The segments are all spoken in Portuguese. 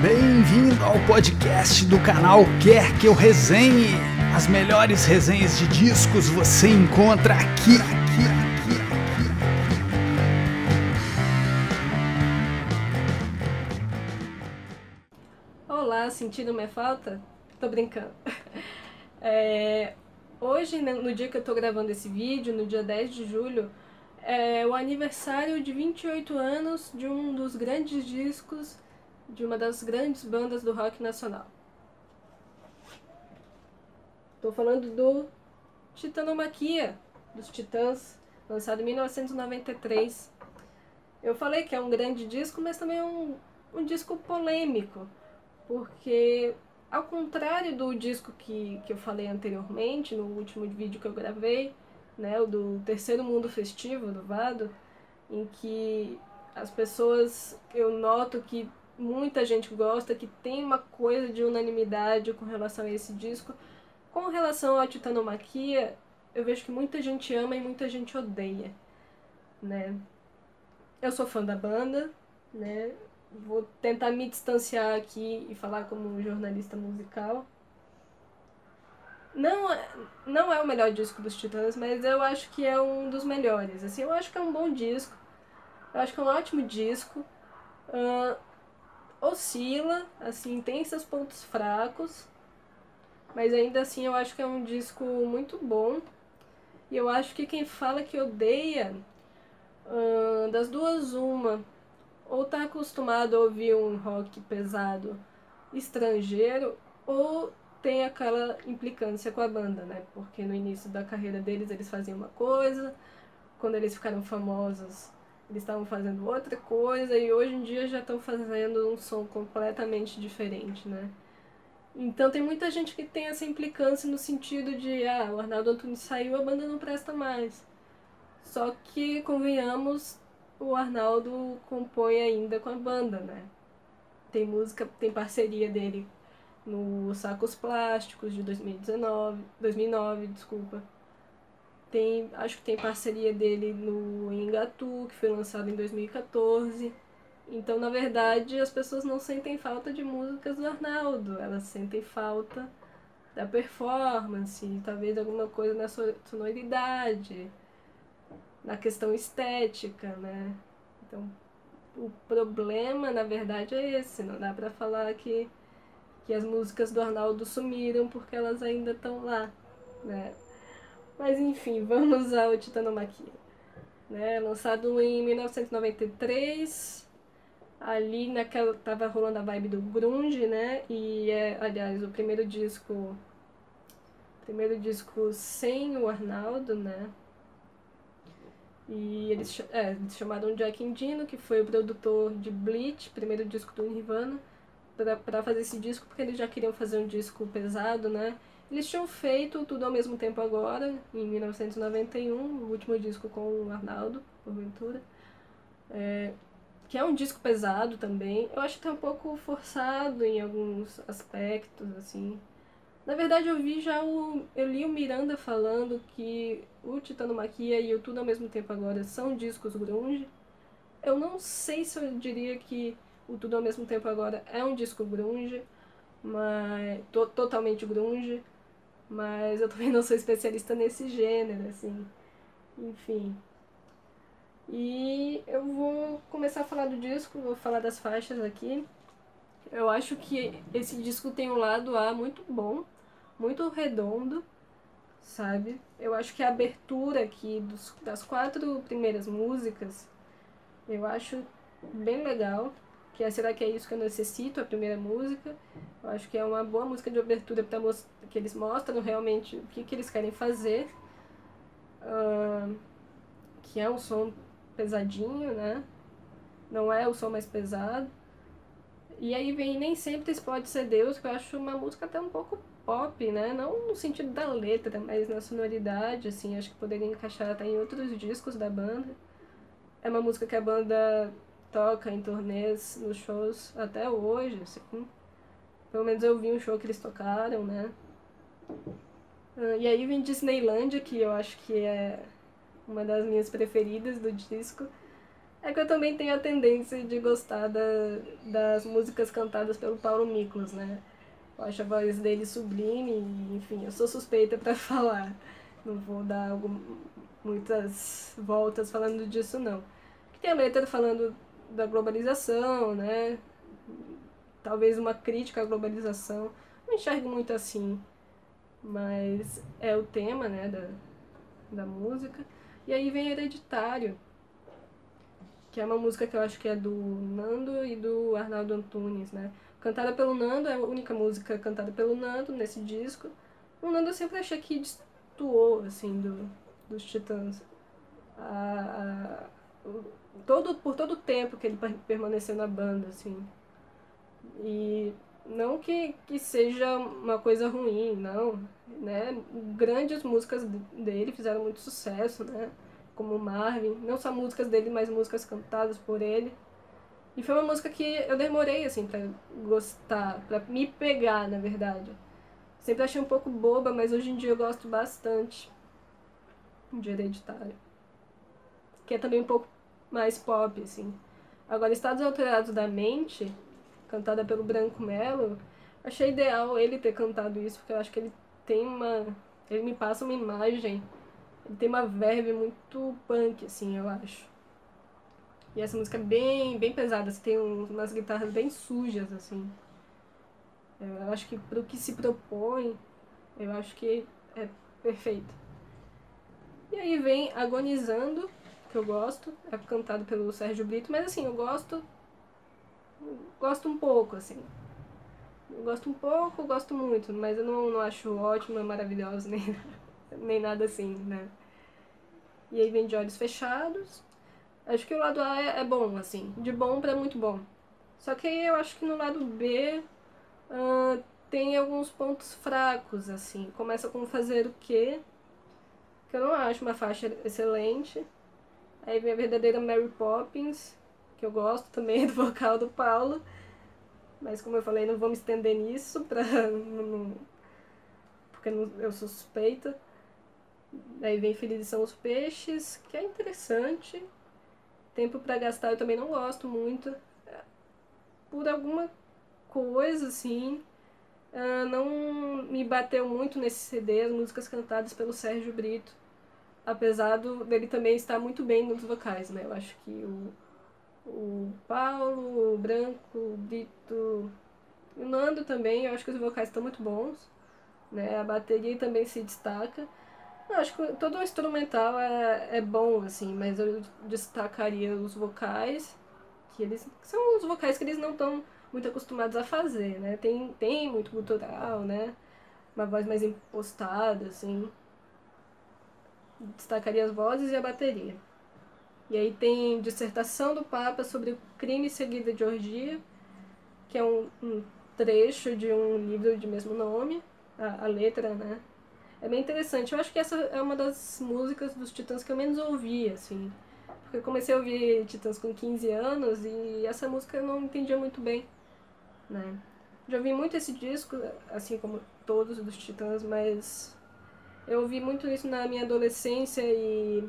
Bem-vindo ao podcast do canal Quer Que Eu Resenhe. As melhores resenhas de discos você encontra aqui, aqui, aqui, aqui. Olá, sentindo minha falta? Tô brincando. É, hoje, né, no dia que eu tô gravando esse vídeo, no dia 10 de julho, é o aniversário de 28 anos de um dos grandes discos de uma das grandes bandas do rock nacional. Estou falando do Titanomaquia, dos Titãs, lançado em 1993. Eu falei que é um grande disco, mas também é um, um disco polêmico, porque ao contrário do disco que, que eu falei anteriormente, no último vídeo que eu gravei, né, o do Terceiro Mundo Festivo, do Vado, em que as pessoas, eu noto que muita gente gosta, que tem uma coisa de unanimidade com relação a esse disco. Com relação à Titanomaquia, eu vejo que muita gente ama e muita gente odeia, né? Eu sou fã da banda, né? Vou tentar me distanciar aqui e falar como jornalista musical. Não, é, não é o melhor disco dos Titãs, mas eu acho que é um dos melhores. Assim, eu acho que é um bom disco. Eu acho que é um ótimo disco. Uh, oscila, assim, tem seus pontos fracos, mas ainda assim eu acho que é um disco muito bom. E eu acho que quem fala que odeia, das duas, uma, ou tá acostumado a ouvir um rock pesado estrangeiro, ou tem aquela implicância com a banda, né? Porque no início da carreira deles eles faziam uma coisa, quando eles ficaram famosos eles estavam fazendo outra coisa e hoje em dia já estão fazendo um som completamente diferente, né? Então tem muita gente que tem essa implicância no sentido de, ah, o Arnaldo Antunes saiu, a banda não presta mais. Só que, convenhamos, o Arnaldo compõe ainda com a banda, né? Tem música, tem parceria dele no Sacos Plásticos de 2019, 2009, desculpa. Tem, acho que tem parceria dele no Engatu, que foi lançado em 2014. Então, na verdade, as pessoas não sentem falta de músicas do Arnaldo, elas sentem falta da performance, talvez alguma coisa na sonoridade, na questão estética, né? Então, o problema, na verdade, é esse. Não dá pra falar que, que as músicas do Arnaldo sumiram porque elas ainda estão lá, né? Mas enfim, vamos ao Titanomaquia. Né? Lançado em 1993, ali naquela tava rolando a vibe do grunge, né? E é, aliás, o primeiro disco primeiro disco sem o Arnaldo, né? E eles, é, eles chamaram Jack Endino, que foi o produtor de Bleach, primeiro disco do Nirvana, para fazer esse disco, porque eles já queriam fazer um disco pesado, né? Eles tinham feito Tudo ao Mesmo Tempo Agora, em 1991, o último disco com o Arnaldo, porventura. É, que é um disco pesado também. Eu acho que tá um pouco forçado em alguns aspectos, assim. Na verdade, eu vi já o. Eu li o Miranda falando que o Titanomaquia e o Tudo ao Mesmo Tempo Agora são discos grunge. Eu não sei se eu diria que o Tudo ao Mesmo Tempo Agora é um disco grunge, mas. To, totalmente grunge mas eu também não sou especialista nesse gênero, assim. Enfim. E eu vou começar a falar do disco, vou falar das faixas aqui. Eu acho que esse disco tem um lado A muito bom, muito redondo, sabe? Eu acho que a abertura aqui dos, das quatro primeiras músicas, eu acho bem legal que é Será que é isso que eu necessito, a primeira música. Eu acho que é uma boa música de abertura para que eles mostram realmente o que, que eles querem fazer. Uh, que é um som pesadinho, né? Não é o som mais pesado. E aí vem Nem Sempre Pode Ser Deus, que eu acho uma música até um pouco pop, né? Não no sentido da letra, mas na sonoridade, assim. Acho que poderia encaixar até em outros discos da banda. É uma música que a banda toca em turnês, nos shows até hoje, assim. Pelo menos eu vi um show que eles tocaram, né? Uh, e aí vem Disneylandia, que eu acho que é uma das minhas preferidas do disco. É que eu também tenho a tendência de gostar da, das músicas cantadas pelo Paulo Miklos, né? Eu acho a voz dele sublime, enfim, eu sou suspeita para falar. Não vou dar algum, muitas voltas falando disso, não. Que tem a letra falando da globalização, né? Talvez uma crítica à globalização. Não enxergo muito assim, mas é o tema, né, da, da música. E aí vem Hereditário, que é uma música que eu acho que é do Nando e do Arnaldo Antunes, né? Cantada pelo Nando, é a única música cantada pelo Nando nesse disco. O Nando eu sempre achei que destoou, assim, do, dos Titãs. A, a, todo, por todo o tempo que ele permaneceu na banda, assim. E não que, que seja uma coisa ruim, não. Né? Grandes músicas dele fizeram muito sucesso, né? Como Marvin. Não só músicas dele, mas músicas cantadas por ele. E foi uma música que eu demorei, assim, pra gostar, pra me pegar, na verdade. Sempre achei um pouco boba, mas hoje em dia eu gosto bastante de Hereditário. Que é também um pouco mais pop, assim. Agora, Estados Alterados da Mente, cantada pelo Branco Melo, achei ideal ele ter cantado isso, porque eu acho que ele tem uma... Ele me passa uma imagem, ele tem uma verve muito punk, assim, eu acho. E essa música é bem, bem pesada, assim, tem umas guitarras bem sujas, assim. Eu acho que pro que se propõe, eu acho que é perfeito. E aí vem Agonizando, que eu gosto, é cantado pelo Sérgio Brito, mas assim, eu gosto. Gosto um pouco, assim. Eu gosto um pouco, gosto muito, mas eu não, não acho ótimo, maravilhoso, nem, nem nada assim, né? E aí vem De Olhos Fechados, Acho que o lado A é, é bom, assim, de bom para muito bom. Só que eu acho que no lado B uh, tem alguns pontos fracos, assim. Começa com fazer o quê? Que eu não acho uma faixa excelente. Aí vem a verdadeira Mary Poppins, que eu gosto também do vocal do Paulo. Mas como eu falei, não vou me estender nisso pra. Não, porque não, eu sou suspeita. Aí vem Felizes são os Peixes, que é interessante. Tempo para gastar eu também não gosto muito. Por alguma coisa, assim, uh, não me bateu muito nesse CD as músicas cantadas pelo Sérgio Brito. Apesar do, dele também estar muito bem nos vocais, né? Eu acho que o, o Paulo, o Branco, o Brito, o Nando também, eu acho que os vocais estão muito bons. Né? A bateria também se destaca. Eu acho que todo o instrumental é, é bom, assim, mas eu destacaria os vocais, que eles são os vocais que eles não estão muito acostumados a fazer, né? Tem, tem muito gutural, né? Uma voz mais impostada, assim. Destacaria as vozes e a bateria. E aí tem dissertação do Papa sobre o crime seguido de orgia, que é um, um trecho de um livro de mesmo nome, a, a letra, né? é bem interessante. Eu acho que essa é uma das músicas dos Titãs que eu menos ouvi, assim. Porque eu comecei a ouvir Titãs com 15 anos e essa música eu não entendia muito bem, né? Já ouvi muito esse disco, assim como todos dos Titãs, mas eu ouvi muito isso na minha adolescência e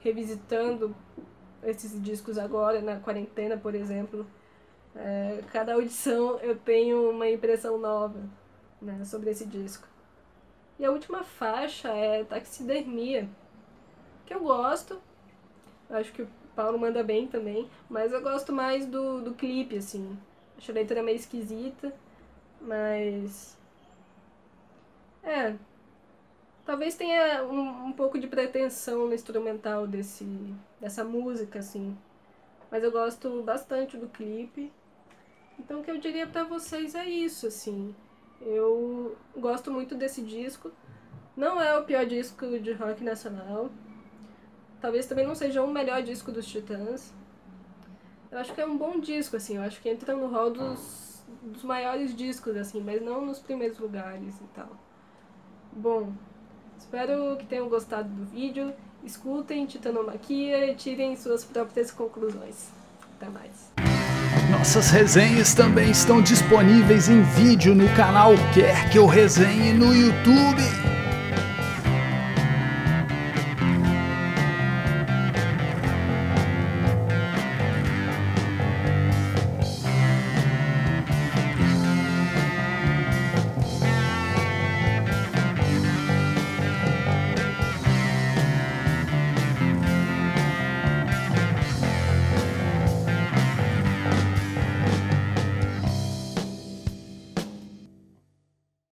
revisitando esses discos agora, na quarentena, por exemplo. É, cada audição eu tenho uma impressão nova né, sobre esse disco. E a última faixa é Taxidermia, que eu gosto. Acho que o Paulo manda bem também, mas eu gosto mais do, do clipe, assim. Acho a letra meio esquisita, mas. É. Talvez tenha um, um pouco de pretensão no instrumental desse, dessa música, assim. Mas eu gosto bastante do clipe. Então o que eu diria para vocês é isso, assim. Eu gosto muito desse disco. Não é o pior disco de rock nacional. Talvez também não seja o melhor disco dos Titãs. Eu acho que é um bom disco, assim. Eu acho que entra no rol dos, dos maiores discos, assim, mas não nos primeiros lugares e tal. Bom, espero que tenham gostado do vídeo. Escutem Titanomaquia e tirem suas próprias conclusões. Até mais. Nossas resenhas também estão disponíveis em vídeo no canal Quer Que Eu Resenhe no YouTube.